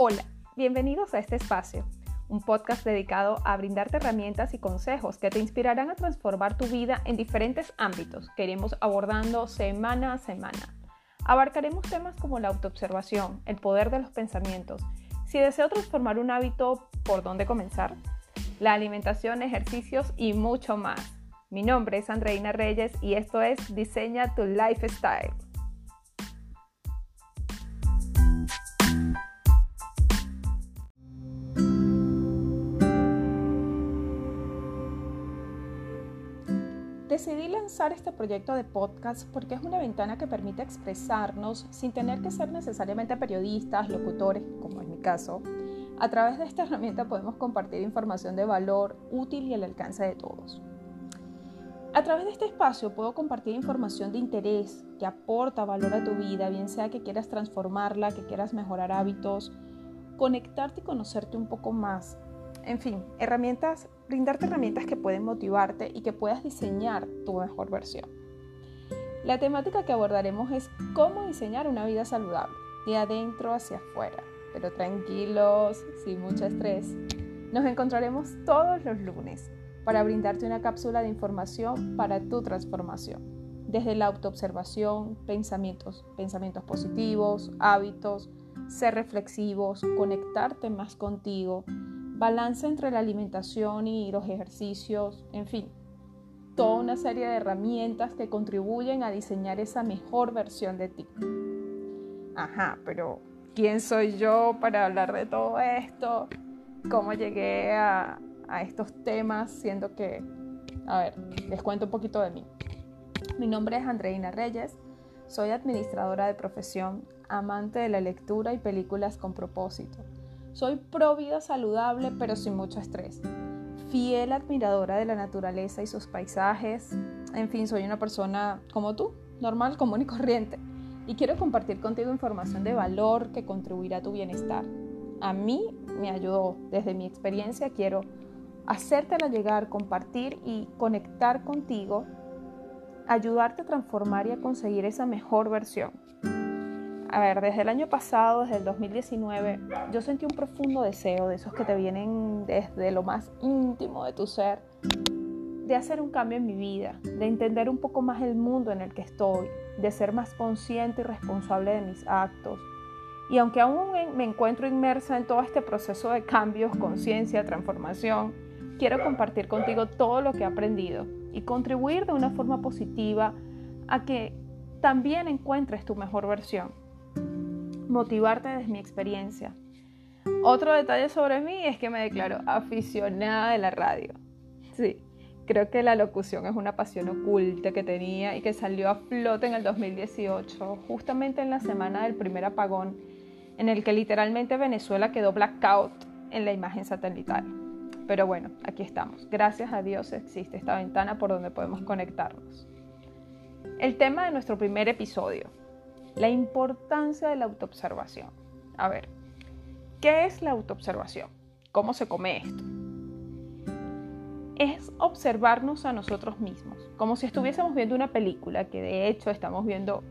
Hola, bienvenidos a este espacio, un podcast dedicado a brindarte herramientas y consejos que te inspirarán a transformar tu vida en diferentes ámbitos que iremos abordando semana a semana. Abarcaremos temas como la autoobservación, el poder de los pensamientos, si deseo transformar un hábito, ¿por dónde comenzar? La alimentación, ejercicios y mucho más. Mi nombre es Andreina Reyes y esto es Diseña tu Lifestyle. Decidí lanzar este proyecto de podcast porque es una ventana que permite expresarnos sin tener que ser necesariamente periodistas, locutores, como es mi caso. A través de esta herramienta podemos compartir información de valor útil y al alcance de todos. A través de este espacio puedo compartir información de interés que aporta valor a tu vida, bien sea que quieras transformarla, que quieras mejorar hábitos, conectarte y conocerte un poco más en fin, herramientas, brindarte herramientas que pueden motivarte y que puedas diseñar tu mejor versión. La temática que abordaremos es cómo diseñar una vida saludable, de adentro hacia afuera, pero tranquilos, sin mucho estrés. Nos encontraremos todos los lunes para brindarte una cápsula de información para tu transformación, desde la autoobservación, pensamientos, pensamientos positivos, hábitos, ser reflexivos, conectarte más contigo, balance entre la alimentación y los ejercicios, en fin, toda una serie de herramientas que contribuyen a diseñar esa mejor versión de ti. Ajá, pero ¿quién soy yo para hablar de todo esto? ¿Cómo llegué a, a estos temas? Siendo que, a ver, les cuento un poquito de mí. Mi nombre es Andreina Reyes, soy administradora de profesión, amante de la lectura y películas con propósito. Soy pro vida saludable pero sin mucho estrés. Fiel admiradora de la naturaleza y sus paisajes. En fin, soy una persona como tú, normal, común y corriente. Y quiero compartir contigo información de valor que contribuirá a tu bienestar. A mí me ayudó. Desde mi experiencia quiero hacértela llegar, compartir y conectar contigo, ayudarte a transformar y a conseguir esa mejor versión a ver, desde el año pasado, desde el 2019, yo sentí un profundo deseo de esos que te vienen desde lo más íntimo de tu ser, de hacer un cambio en mi vida, de entender un poco más el mundo en el que estoy, de ser más consciente y responsable de mis actos. Y aunque aún me encuentro inmersa en todo este proceso de cambios, conciencia, transformación, quiero compartir contigo todo lo que he aprendido y contribuir de una forma positiva a que también encuentres tu mejor versión motivarte desde mi experiencia. Otro detalle sobre mí es que me declaro aficionada de la radio. Sí, creo que la locución es una pasión oculta que tenía y que salió a flote en el 2018, justamente en la semana del primer apagón, en el que literalmente Venezuela quedó blackout en la imagen satelital. Pero bueno, aquí estamos. Gracias a Dios existe esta ventana por donde podemos conectarnos. El tema de nuestro primer episodio, la importancia de la autoobservación. A ver, ¿qué es la autoobservación? ¿Cómo se come esto? Es observarnos a nosotros mismos, como si estuviésemos viendo una película, que de hecho estamos viendo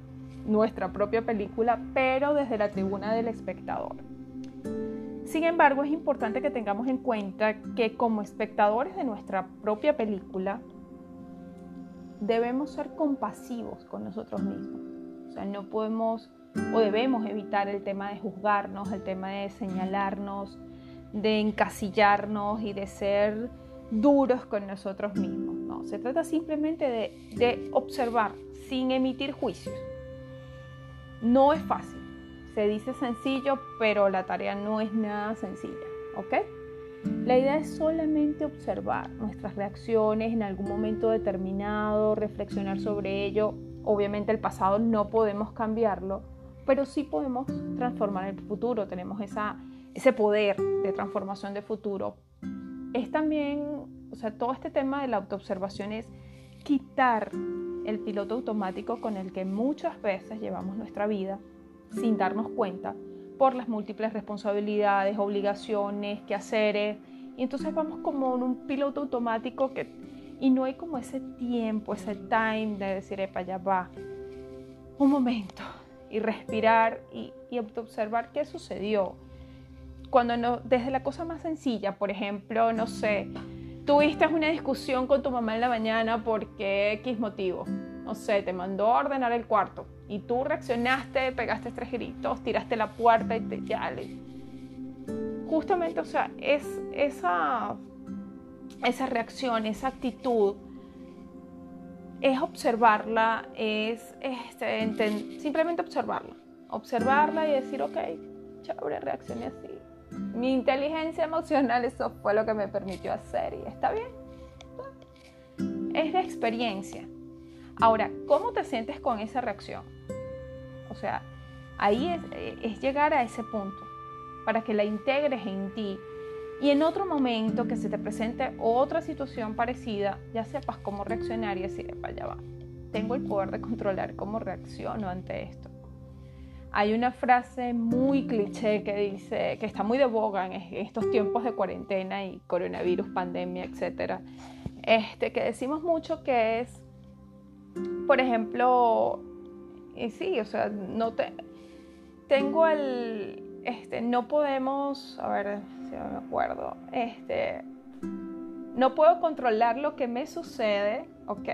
nuestra propia película, pero desde la tribuna del espectador. Sin embargo, es importante que tengamos en cuenta que como espectadores de nuestra propia película, debemos ser compasivos con nosotros mismos no podemos o debemos evitar el tema de juzgarnos, el tema de señalarnos, de encasillarnos y de ser duros con nosotros mismos. No, se trata simplemente de, de observar sin emitir juicios. No es fácil. Se dice sencillo, pero la tarea no es nada sencilla. ¿Ok? La idea es solamente observar nuestras reacciones en algún momento determinado, reflexionar sobre ello Obviamente el pasado no podemos cambiarlo, pero sí podemos transformar el futuro, tenemos esa, ese poder de transformación de futuro. Es también, o sea, todo este tema de la autoobservación es quitar el piloto automático con el que muchas veces llevamos nuestra vida sin darnos cuenta por las múltiples responsabilidades, obligaciones, quehaceres. Y entonces vamos como en un piloto automático que y no hay como ese tiempo, ese time de decir, epa, ya va, un momento, y respirar y, y observar qué sucedió, cuando no, desde la cosa más sencilla, por ejemplo, no sé, tuviste una discusión con tu mamá en la mañana porque X motivo, no sé, te mandó a ordenar el cuarto y tú reaccionaste, pegaste tres gritos, tiraste la puerta y te ya Justamente, o sea, es esa, esa reacción, esa actitud, es observarla, es este, simplemente observarla. Observarla y decir, ok, chévere, reaccioné así mi inteligencia emocional, eso fue lo que me permitió hacer y está bien. Es de experiencia. Ahora, ¿cómo te sientes con esa reacción? O sea, ahí es llegar a ese punto para que la integres en ti y en otro momento que se te presente otra situación parecida, ya sepas cómo reaccionar y decir, para allá va. Tengo el poder de controlar cómo reacciono ante esto. Hay una frase muy cliché que dice, que está muy de boga en estos tiempos de cuarentena y coronavirus, pandemia, etc. Este, que decimos mucho que es, por ejemplo, y sí, o sea, no te, tengo el, este, no podemos, a ver si me acuerdo, este, no puedo controlar lo que me sucede, ¿ok?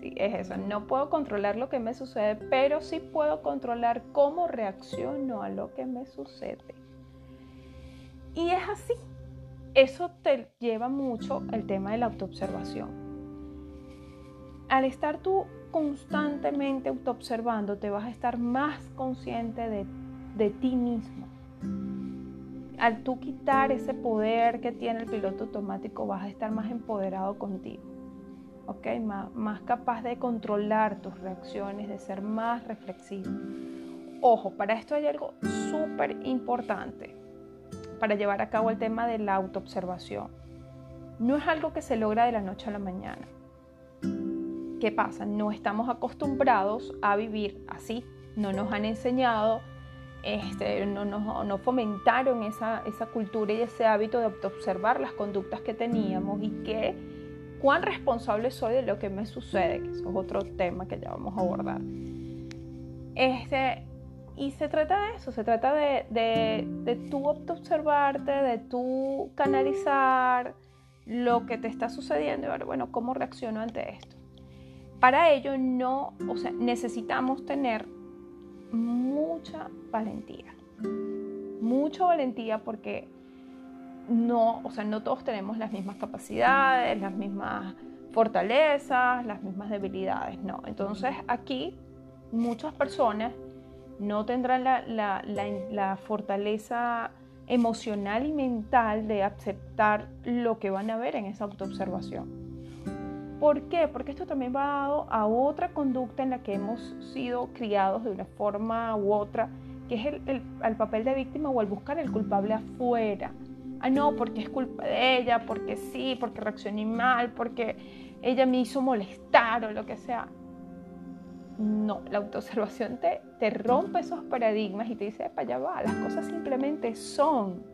Sí, es eso. No puedo controlar lo que me sucede, pero sí puedo controlar cómo reacciono a lo que me sucede. Y es así. Eso te lleva mucho el tema de la autoobservación. Al estar tú constantemente autoobservando, te vas a estar más consciente de, de ti mismo. Al tú quitar ese poder que tiene el piloto automático, vas a estar más empoderado contigo. ¿ok? Más, capaz de controlar tus reacciones, de ser más reflexivo. Ojo, para esto hay algo súper importante para llevar a cabo el tema de la autoobservación. No es algo que se logra de la noche a la mañana. ¿Qué pasa? No estamos acostumbrados a vivir así. No nos han enseñado, este, no, no, fomentaron esa, esa cultura y ese hábito de autoobservar las conductas que teníamos y que cuán responsable soy de lo que me sucede, que eso es otro tema que ya vamos a abordar. Este, y se trata de eso, se trata de, de, de tú observarte, de tú canalizar lo que te está sucediendo y ver, bueno, cómo reacciono ante esto. Para ello no, o sea, necesitamos tener mucha valentía. Mucha valentía porque no, o sea, no todos tenemos las mismas capacidades, las mismas fortalezas, las mismas debilidades, no. Entonces aquí muchas personas no tendrán la, fortaleza emocional y mental de aceptar lo que van a ver en esa autoobservación. ¿Por qué? Porque esto también va dado a otra conducta en la que hemos sido criados de una forma u otra, que es el, el papel de víctima o el buscar el culpable afuera ah, no, porque es culpa de ella, porque sí, porque reaccioné mal, porque ella me hizo molestar o lo que sea. No, la autoobservación te, te rompe esos paradigmas y te dice, para allá va, las cosas simplemente son,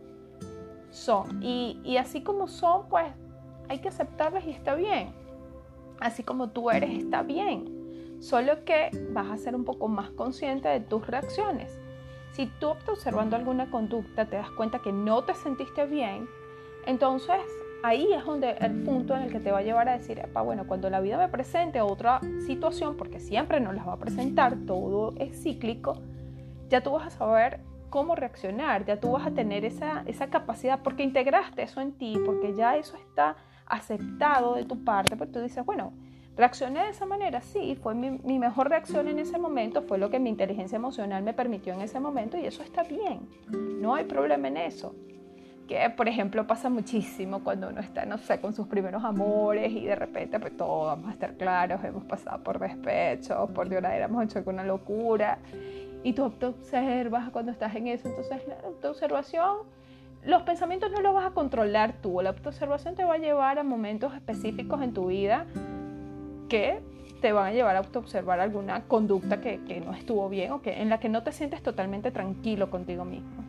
son. Y, y así como son, pues hay que aceptarlas y está bien. Así como tú eres, está bien. Solo que vas a ser un poco más consciente de tus reacciones. Si tú observando alguna conducta te das cuenta que no te sentiste bien, entonces ahí es donde el punto en el que te va a llevar a decir, bueno, cuando la vida me presente otra situación, porque siempre nos las va a presentar, todo es cíclico, ya tú vas a saber cómo reaccionar, ya tú vas a tener esa, esa capacidad, porque integraste eso en ti, porque ya eso está aceptado de tu parte, pues tú dices, bueno, ¿Reaccioné de esa manera? Sí, fue mi, mejor reacción en ese momento, fue lo que mi inteligencia emocional me permitió en ese momento y eso está bien, no hay problema en eso. Que, por ejemplo, pasa muchísimo cuando uno está, no sé, con sus primeros amores y de repente, pues todos vamos a estar claros, hemos pasado por despecho, por lloradera, hemos hecho alguna locura y tú te observas cuando estás en eso, entonces la observación los pensamientos no los vas a controlar tú, la autoobservación te va a llevar a momentos específicos en tu vida que te van a llevar a autoobservar alguna conducta que, no estuvo bien o que, en la que no te sientes totalmente tranquilo contigo mismo.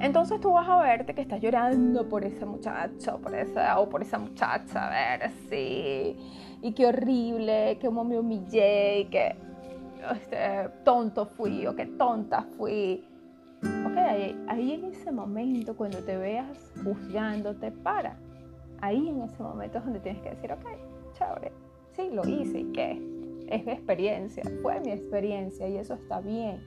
Entonces tú vas a verte que estás llorando por ese muchacho por esa, o por esa muchacha, a ver, sí, y qué horrible, que me humillé, y que este, tonto fui o qué tonta fui. Ok, ahí, ahí en ese momento, cuando te veas juzgándote, para. Ahí en ese momento es donde tienes que decir, ok, chévere, sí, lo hice, ¿y qué? Es mi experiencia, fue mi experiencia y eso está bien.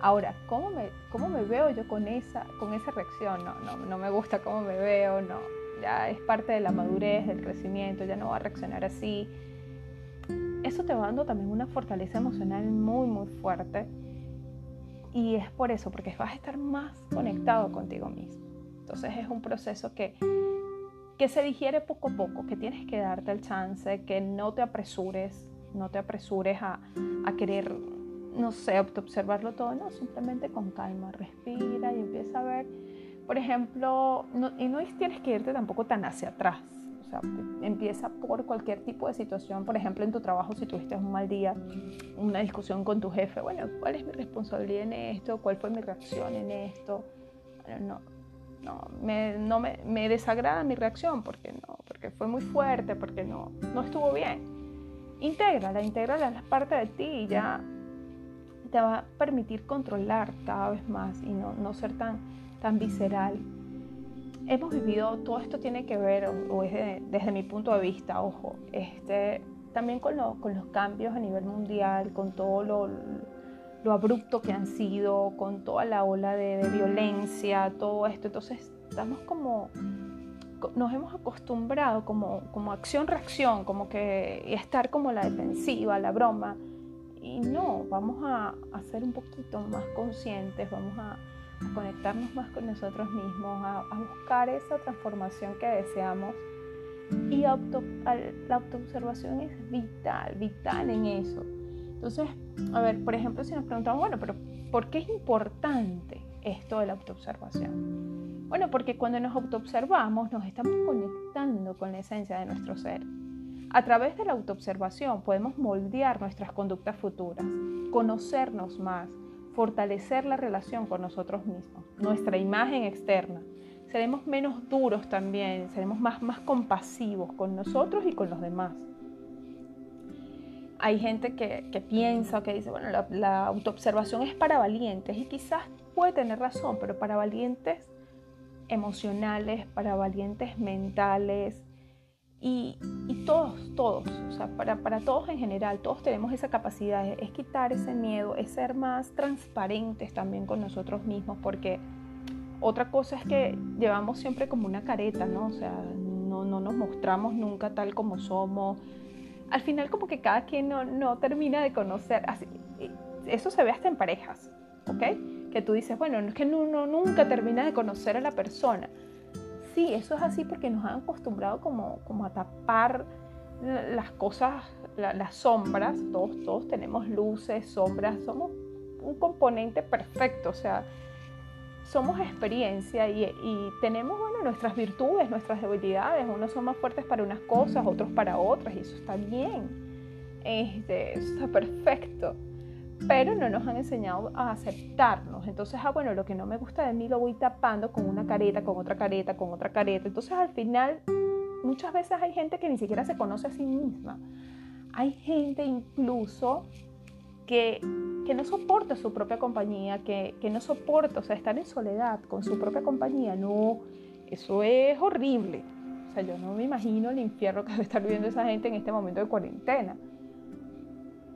Ahora, ¿cómo me, cómo me veo yo con esa, con esa reacción? No, no, no me gusta cómo me veo, no, ya es parte de la madurez, del crecimiento, ya no va a reaccionar así. Eso te va dando también una fortaleza emocional muy, muy fuerte. Y es por eso, porque vas a estar más conectado contigo mismo. Entonces es un proceso que, que se digiere poco a poco, que tienes que darte el chance, que no te apresures, no te apresures a, a querer, no sé, observarlo todo, no, simplemente con calma, respira y empieza a ver por ejemplo, y no tienes que irte tampoco tan hacia atrás. O sea, empieza por cualquier tipo de situación. Por ejemplo, en tu trabajo, si tuviste un mal día, una discusión con tu jefe, bueno, ¿cuál es mi responsabilidad en esto? ¿Cuál fue mi reacción en esto? no, no, me, no me, me, desagrada mi reacción porque no, porque fue muy fuerte, porque no, no estuvo bien. Intégrala, intégrala la parte de ti y ya te va a permitir controlar cada vez más y no, no ser tan tan visceral. Hemos vivido, todo esto tiene que ver, o, es desde mi punto de vista, ojo, este, también con, con los cambios a nivel mundial, con todo lo, lo, abrupto que han sido, con toda la ola de, de violencia, todo esto. Entonces, estamos como nos hemos acostumbrado como, como acción-reacción, como que estar como la defensiva, la broma. Y no, vamos a, a ser un poquito más conscientes, vamos a, a conectarnos más con nosotros mismos, a, buscar esa transformación que deseamos. Y la autoobservación es vital, vital en eso. Entonces, a ver, por ejemplo, si nos preguntamos, bueno, pero ¿por qué es importante esto de la autoobservación? Bueno, porque cuando nos autoobservamos nos estamos conectando con la esencia de nuestro ser. A través de la autoobservación podemos moldear nuestras conductas futuras, conocernos más, fortalecer la relación con nosotros mismos, nuestra imagen externa. Seremos menos duros también, seremos más, más compasivos con nosotros y con los demás. Hay gente que, que piensa, que dice, bueno, la, la autoobservación es para valientes y quizás puede tener razón, pero para valientes emocionales, para valientes mentales, y, todos, todos, o sea, para, para, todos en general, todos tenemos esa capacidad, es quitar ese miedo, es ser más transparentes también con nosotros mismos, porque otra cosa es que llevamos siempre como una careta, ¿no? O sea, no, no nos mostramos nunca tal como somos. Al final como que cada quien no, no termina de conocer, así, eso se ve hasta en parejas, ¿ok? Que tú dices, bueno, es que uno nunca termina de conocer a la persona sí, eso es así porque nos han acostumbrado como, como a tapar las cosas, las sombras, todos, todos tenemos luces, sombras, somos un componente perfecto, o sea, somos experiencia y, y, tenemos bueno, nuestras virtudes, nuestras debilidades, unos son más fuertes para unas cosas, otros para otras, y eso está bien, este, eso está perfecto pero no nos han enseñado a aceptarnos. Entonces, ah, bueno, lo que no me gusta de mí lo voy tapando con una careta, con otra careta, con otra careta. Entonces, al final, muchas veces hay gente que ni siquiera se conoce a sí misma. Hay gente incluso que, que no soporta su propia compañía, que, que no soporta, o sea, estar en soledad con su propia compañía. No, eso es horrible. O sea, yo no me imagino el infierno que debe estar viviendo esa gente en este momento de cuarentena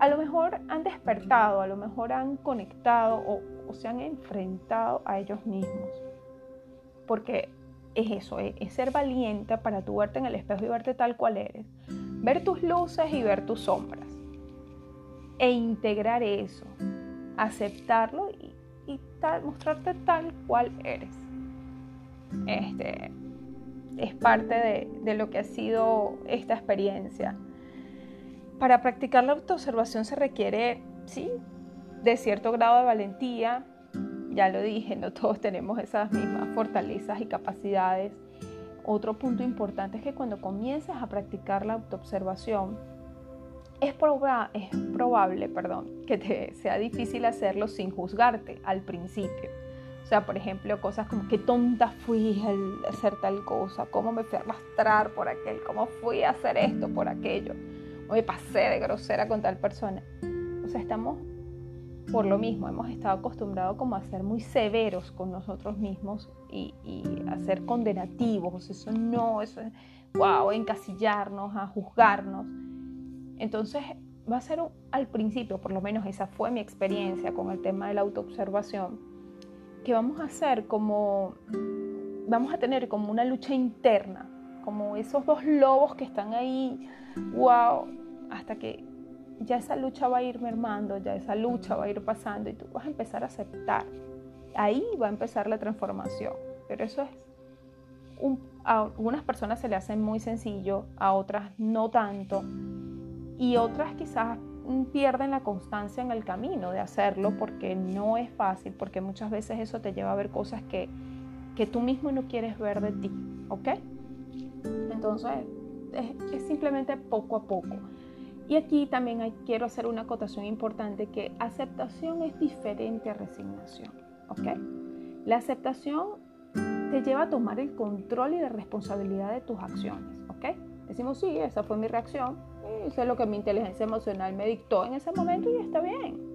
a lo mejor han despertado, a lo mejor han conectado o, se han enfrentado a ellos mismos. Porque es eso, es, ser valiente para tu verte en el espejo y verte tal cual eres. Ver tus luces y ver tus sombras. E integrar eso, aceptarlo y, mostrarte tal cual eres. Este, es parte de lo que ha sido esta experiencia para practicar la autoobservación se requiere, sí, de cierto grado de valentía. Ya lo dije, no todos tenemos esas mismas fortalezas y capacidades. Otro punto importante es que cuando comienzas a practicar la autoobservación, es, es probable perdón, que te sea difícil hacerlo sin juzgarte al principio. O sea, por ejemplo, cosas como qué tonta fui al hacer tal cosa, cómo me fui a arrastrar por aquel, cómo fui a hacer esto por aquello me pasé de grosera con tal persona. O sea, estamos por lo mismo, hemos estado acostumbrados como a ser muy severos con nosotros mismos y, a ser condenativos, eso no, eso es, wow, encasillarnos, a juzgarnos. Entonces va a ser al principio, por lo menos esa fue mi experiencia con el tema de la autoobservación, que vamos a hacer como, vamos a tener como una lucha interna, como esos dos lobos que están ahí, wow, hasta que ya esa lucha va a ir mermando, ya esa lucha va a ir pasando y tú vas a empezar a aceptar. Ahí va a empezar la transformación. Pero eso es, a algunas personas se le hace muy sencillo, a otras no tanto. Y otras quizás pierden la constancia en el camino de hacerlo porque no es fácil, porque muchas veces eso te lleva a ver cosas que, que tú mismo no quieres ver de ti, ¿ok? Entonces, es, es simplemente poco a poco. Y aquí también quiero hacer una acotación importante que aceptación es diferente a resignación. ¿ok? La aceptación te lleva a tomar el control y la responsabilidad de tus acciones. ¿ok? Decimos, sí, esa fue mi reacción, eso es lo que mi inteligencia emocional me dictó en ese momento y está bien.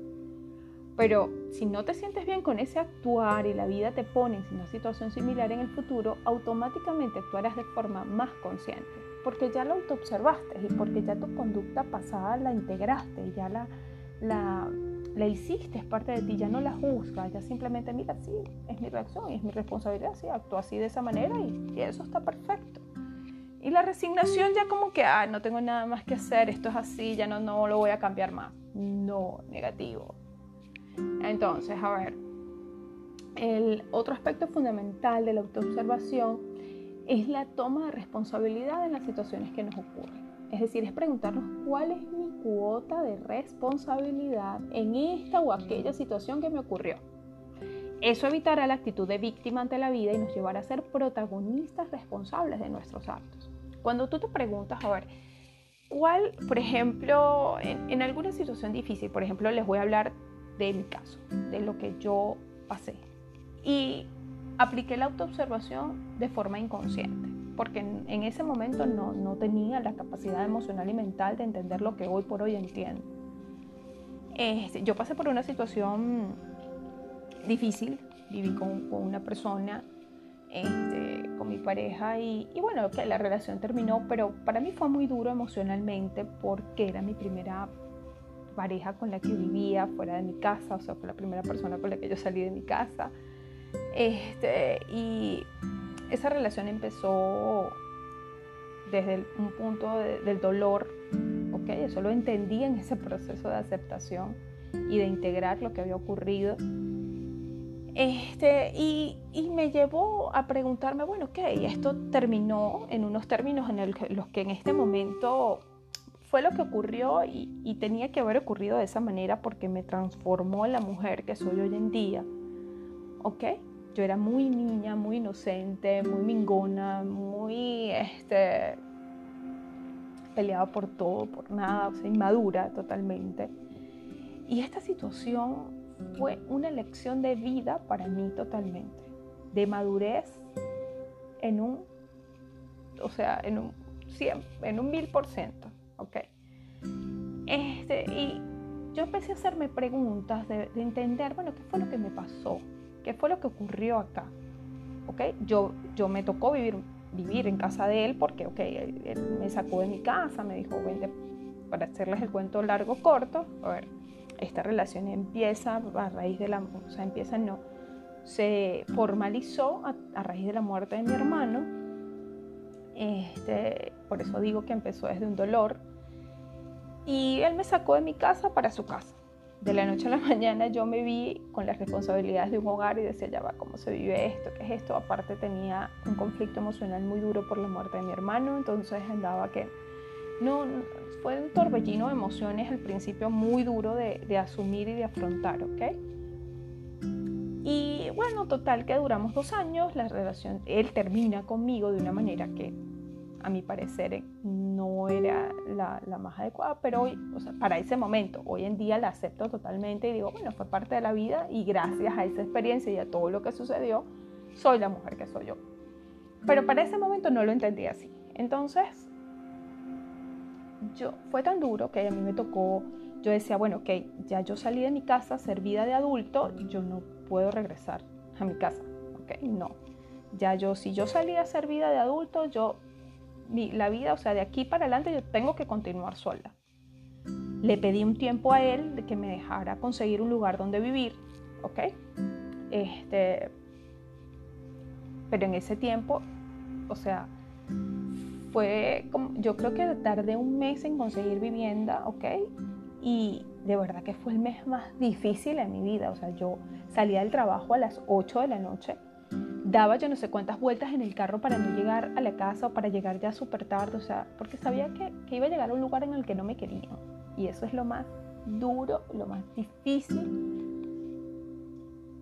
Pero si no te sientes bien con ese actuar y la vida te pone en una situación similar en el futuro, automáticamente actuarás de forma más consciente porque ya lo autoobservaste y porque ya tu conducta pasada la integraste, ya la, la, la hiciste, es parte de ti, ya no la juzgas, ya simplemente mira, sí, es mi reacción, es mi responsabilidad, sí, actúo así de esa manera y, eso está perfecto. Y la resignación ya como que, ah, no tengo nada más que hacer, esto es así, ya no, no lo voy a cambiar más. No, negativo. Entonces, a ver, el otro aspecto fundamental de la autoobservación es la toma de responsabilidad en las situaciones que nos ocurren. Es decir, es preguntarnos cuál es mi cuota de responsabilidad en esta o aquella situación que me ocurrió. Eso evitará la actitud de víctima ante la vida y nos llevará a ser protagonistas responsables de nuestros actos. Cuando tú te preguntas, a ver, ¿cuál, por ejemplo, en, en alguna situación difícil, por ejemplo, les voy a hablar de mi caso, de lo que yo pasé. Y apliqué la autoobservación de forma inconsciente, porque en, ese momento no, tenía la capacidad emocional y mental de entender lo que hoy por hoy entiendo. Este, yo pasé por una situación difícil, viví con, una persona, este, con mi pareja y, y, bueno, que la relación terminó, pero para mí fue muy duro emocionalmente porque era mi primera pareja con la que vivía fuera de mi casa, o sea, fue la primera persona con la que yo salí de mi casa. Este, y esa relación empezó desde un punto del dolor, ¿ok? Eso lo entendí en ese proceso de aceptación y de integrar lo que había ocurrido. Este, y, y, me llevó a preguntarme, bueno, ok, esto terminó en unos términos en los que en este momento fue lo que ocurrió y, y, tenía que haber ocurrido de esa manera porque me transformó en la mujer que soy hoy en día. ¿Ok? Yo era muy niña, muy inocente, muy mingona, muy este, peleaba por todo, por nada, o sea, inmadura totalmente. Y esta situación fue una lección de vida para mí totalmente, de madurez en un, o sea, en un 100, en un mil por ciento, ¿ok? Este, y yo empecé a hacerme preguntas de, de entender, bueno, ¿qué fue lo que me pasó? ¿Qué fue lo que ocurrió acá? ¿Okay? Yo, yo me tocó vivir, vivir en casa de él porque okay, él, me sacó de mi casa, me dijo, vente, para hacerles el cuento largo, corto, a ver, esta relación empieza a raíz de la, o sea, empieza no, se formalizó a, raíz de la muerte de mi hermano, este, por eso digo que empezó desde un dolor, y él me sacó de mi casa para su casa de la noche a la mañana yo me vi con las responsabilidades de un hogar y decía, ya va, ¿cómo se vive esto? ¿Qué es esto? Aparte tenía un conflicto emocional muy duro por la muerte de mi hermano, entonces andaba que... No, fue un torbellino de emociones al principio muy duro de, de asumir y de afrontar, ¿ok? Y bueno, total que duramos dos años, la relación, él termina conmigo de una manera que a mi parecer no era la, más adecuada, pero hoy, o sea, para ese momento, hoy en día la acepto totalmente y digo, bueno, fue parte de la vida y gracias a esa experiencia y a todo lo que sucedió, soy la mujer que soy yo. Pero para ese momento no lo entendí así. Entonces, yo, fue tan duro que a mí me tocó yo decía, bueno, ok, ya yo salí de mi casa, ser vida de adulto, yo no puedo regresar a mi casa, ok, no. Ya yo, si yo salí a ser vida de adulto, yo, la vida, o sea, de aquí para adelante yo tengo que continuar sola. Le pedí un tiempo a él de que me dejara conseguir un lugar donde vivir, ok. Este, pero en ese tiempo, o sea, fue como, yo creo que tardé un mes en conseguir vivienda, ¿ok? Y de verdad que fue el mes más difícil en mi vida. O sea, yo salía del trabajo a las 8 de la noche, daba yo no sé cuántas vueltas en el carro para no llegar a la casa o para llegar ya súper tarde, o sea, porque sabía que, que iba a llegar a un lugar en el que no me querían. Y eso es lo más duro, lo más difícil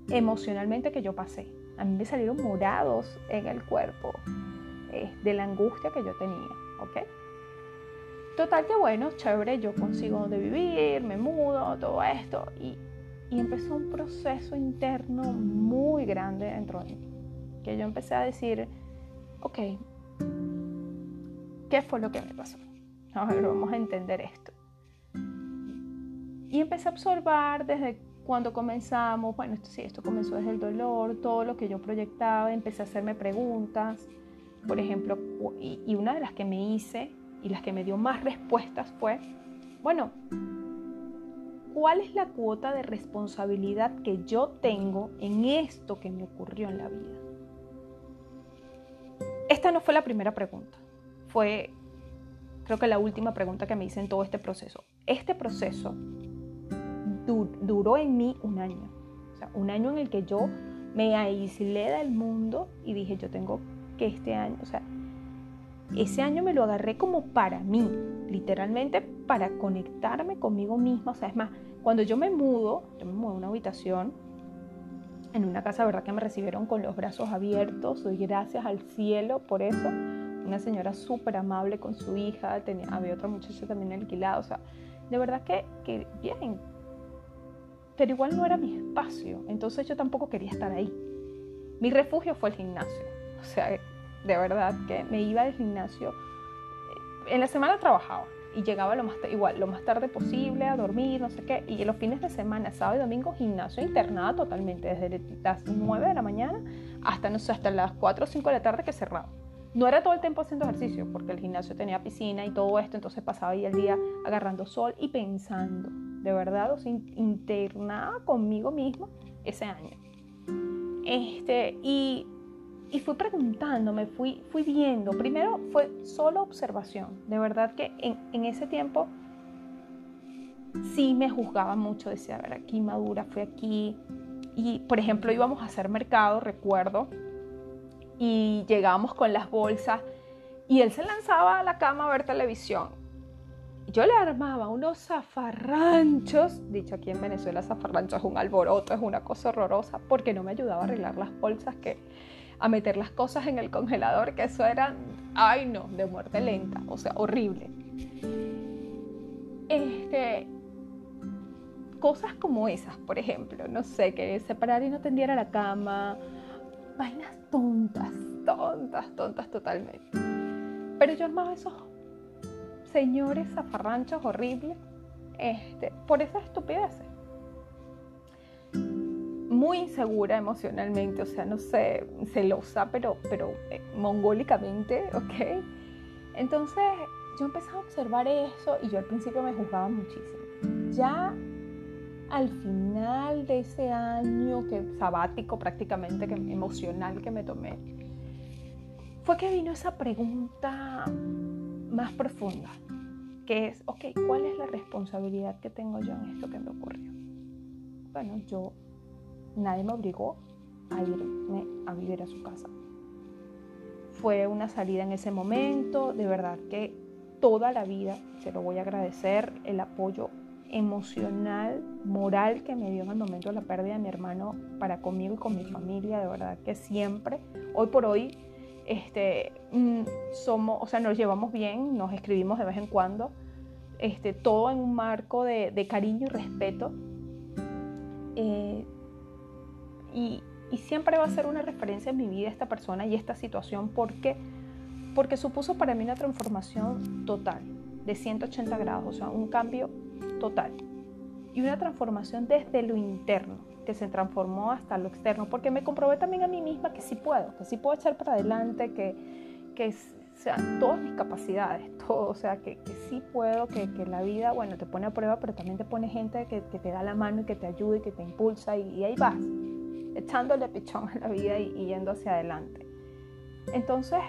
emocionalmente que yo pasé. A mí me salieron morados en el cuerpo eh, de la angustia que yo tenía, ¿ok? Total que bueno, chévere, yo consigo donde vivir, me mudo, todo esto. Y, y empezó un proceso interno muy grande dentro de mí. Que yo empecé a decir, ok, ¿qué fue lo que me pasó? A ver, vamos a entender esto. Y empecé a observar desde cuando comenzamos, bueno, esto sí, esto comenzó desde el dolor, todo lo que yo proyectaba, empecé a hacerme preguntas, por ejemplo, y, una de las que me hice y las que me dio más respuestas fue, bueno, ¿cuál es la cuota de responsabilidad que yo tengo en esto que me ocurrió en la vida? Fue la primera pregunta, fue creo que la última pregunta que me hice en todo este proceso. Este proceso duró en mí un año. O sea, un año en el que yo me aislé del mundo y dije, yo tengo que este año, o sea, ese año me lo agarré como para mí, literalmente para conectarme conmigo misma. O sea, es más, cuando yo me mudo, yo me mudo a una habitación en una casa, verdad que me recibieron con los brazos abiertos, doy gracias al cielo por eso. Una señora súper amable con su hija, tenía, había otra muchacha también alquilada, o sea, de verdad que, que bien, pero igual no era mi espacio, entonces yo tampoco quería estar ahí. Mi refugio fue el gimnasio, o sea, de verdad que me iba al gimnasio. En la semana trabajaba y llegaba lo más, igual, lo más tarde posible a dormir, no sé qué, y los fines de semana, sábado y domingo, gimnasio internada totalmente, desde las 9 de la mañana hasta, no sé, hasta las 4 o 5 de la tarde que cerraba. No era todo el tiempo haciendo ejercicio, porque el gimnasio tenía piscina y todo esto, entonces pasaba ahí el día agarrando sol y pensando de verdad, o sea, internada conmigo misma ese año. Este, y, y fui preguntándome, fui, fui viendo. Primero fue solo observación. De verdad que en, en ese tiempo sí me juzgaba mucho. Decía, a ver, aquí madura, fui aquí. Y, por ejemplo, íbamos a hacer mercado, recuerdo, y llegábamos con las bolsas y él se lanzaba a la cama a ver televisión yo le armaba unos zafarranchos, dicho aquí en Venezuela, zafarrancho es un alboroto, es una cosa horrorosa, porque no me ayudaba a arreglar las bolsas, que, a meter las cosas en el congelador, que eso era, ay no, de muerte lenta, o sea, horrible. Este, cosas como esas, por ejemplo, no sé, que separar y no tendiera la cama, vainas tontas, tontas, tontas totalmente. Pero yo armaba esos señores zafarranchos horribles este, por esas estupideces. Muy insegura emocionalmente, o sea, no sé, celosa, pero, pero eh, mongólicamente, ¿ok? Entonces yo empecé a observar eso y yo al principio me juzgaba muchísimo. Ya al final de ese año que sabático prácticamente que emocional que me tomé fue que vino esa pregunta más profunda que es, ok, ¿cuál es la responsabilidad que tengo yo en esto que me ocurrió? Bueno, yo, nadie me obligó a irme a vivir a su casa. Fue una salida en ese momento, de verdad que toda la vida se lo voy a agradecer, el apoyo emocional, moral que me dio en el momento de la pérdida de mi hermano para conmigo y con mi familia, de verdad que siempre, hoy por hoy, este, mm, somos, o sea, nos llevamos bien, nos escribimos de vez en cuando, este, todo en un marco de, cariño y respeto. Eh, y, siempre va a ser una referencia en mi vida esta persona y esta situación. Porque, porque supuso para mí una transformación total, de 180 grados, o sea, un cambio total. Y una transformación desde lo interno que se transformó hasta lo externo, porque me comprobé también a mí misma que sí puedo, que sí puedo echar para adelante, que, que sean todas mis capacidades, todo, o sea, que, que sí puedo, que, que, la vida, bueno, te pone a prueba, pero también te pone gente que, que te da la mano y que te ayuda y que te impulsa y, y ahí vas, echándole pichón a la vida y, y yendo hacia adelante. Entonces,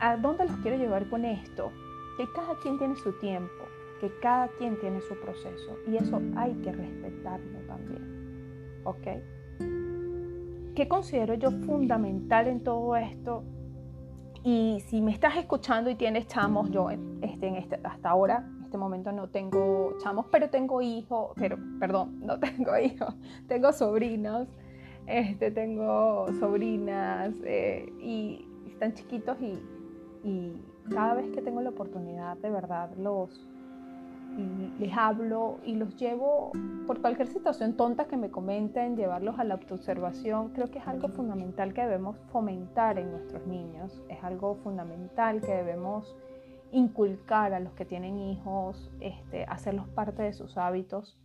¿a dónde los quiero llevar con esto? Que cada quien tiene su tiempo, que cada quien tiene su proceso y eso hay que respetarlo también. ¿Ok? ¿Qué considero yo fundamental en todo esto? Y si me estás escuchando y tienes chamos, yo este, en este, hasta ahora, en este momento no tengo chamos, pero tengo hijos, pero perdón, no tengo hijos, tengo sobrinos, este, tengo sobrinas eh, y están chiquitos y, cada vez que tengo la oportunidad, de verdad, los, les hablo y los llevo por cualquier situación tonta que me comenten, llevarlos a la autoobservación, creo que es algo fundamental que debemos fomentar en nuestros niños, es algo fundamental que debemos inculcar a los que tienen hijos, este, hacerlos parte de sus hábitos.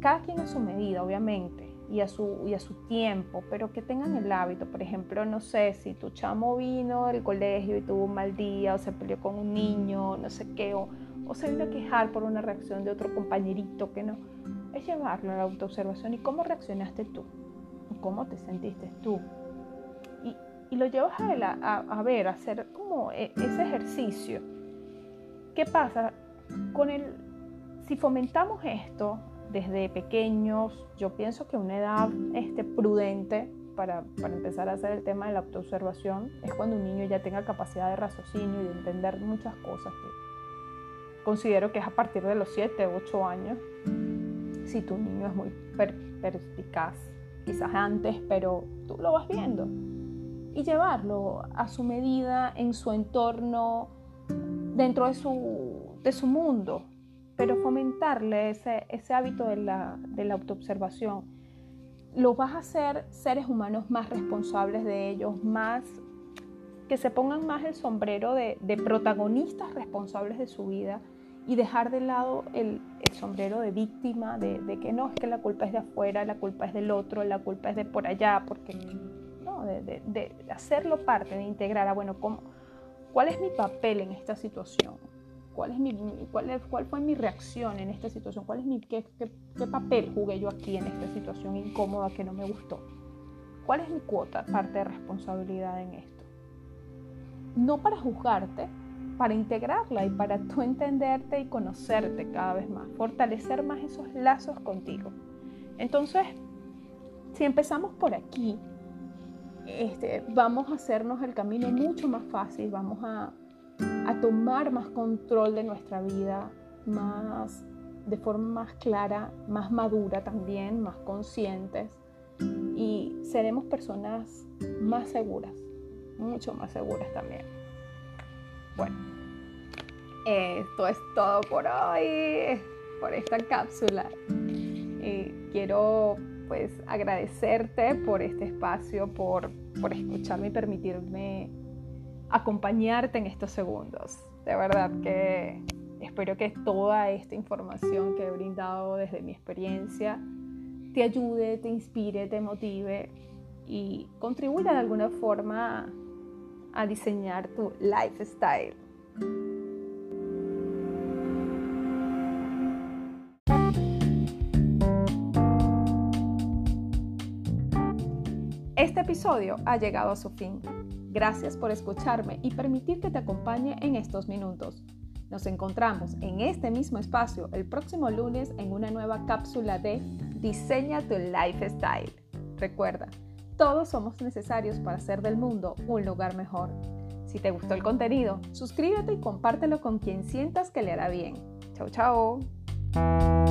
Cada quien a su medida, obviamente, y a, su, y a su tiempo, pero que tengan el hábito. Por ejemplo, no sé, si tu chamo vino del colegio y tuvo un mal día o se peleó con un niño, no sé qué, o, o se vino a quejar por una reacción de otro compañerito que no. Es llevarlo a la autoobservación y cómo reaccionaste tú, cómo te sentiste tú. Y, y lo llevas a, él a, a, ver, a hacer como e, ese ejercicio. ¿Qué pasa? Con el, si fomentamos esto desde pequeños, yo pienso que una edad este, prudente para, para, empezar a hacer el tema de la autoobservación es cuando un niño ya tenga capacidad de raciocinio y de entender muchas cosas que, considero que es a partir de los 7, 8 años. Si tu niño es muy perspicaz, quizás antes, pero tú lo vas viendo. Y llevarlo a su medida, en su entorno, dentro de su, de su mundo, pero fomentarle ese, ese hábito de la, de la autoobservación. Lo vas a hacer seres humanos más responsables de ellos, más que se pongan más el sombrero de, de protagonistas responsables de su vida y dejar de lado el, el sombrero de víctima, de, de, que no, es que la culpa es de afuera, la culpa es del otro, la culpa es de por allá, porque no, de, de, de hacerlo parte, de integrar a, bueno, ¿cómo, ¿cuál es mi papel en esta situación? ¿Cuál, es mi, cuál, es, ¿Cuál fue mi reacción en esta situación? ¿Cuál es mi, qué, qué, papel jugué yo aquí en esta situación incómoda que no me gustó? ¿Cuál es mi cuota, parte de responsabilidad en esto? No para juzgarte, para integrarla y para tú entenderte y conocerte cada vez más, fortalecer más esos lazos contigo. Entonces, si empezamos por aquí, este, vamos a hacernos el camino mucho más fácil, vamos a tomar más control de nuestra vida, más de forma más clara, más madura también, más conscientes y seremos personas más seguras, mucho más seguras también. Bueno, esto es todo por hoy, por esta cápsula. Y quiero pues agradecerte por este espacio, por, por escucharme y permitirme acompañarte en estos segundos. De verdad que espero que toda esta información que he brindado desde mi experiencia te ayude, te inspire, te motive y contribuya de alguna forma a diseñar tu lifestyle. Este episodio ha llegado a su fin. Gracias por escucharme y permitir que te acompañe en estos minutos. Nos encontramos en este mismo espacio el próximo lunes en una nueva cápsula de Diseña tu Lifestyle. Recuerda, todos somos necesarios para hacer del mundo un lugar mejor. Si te gustó el contenido, suscríbete y compártelo con quien sientas que le hará bien. Chao, chao.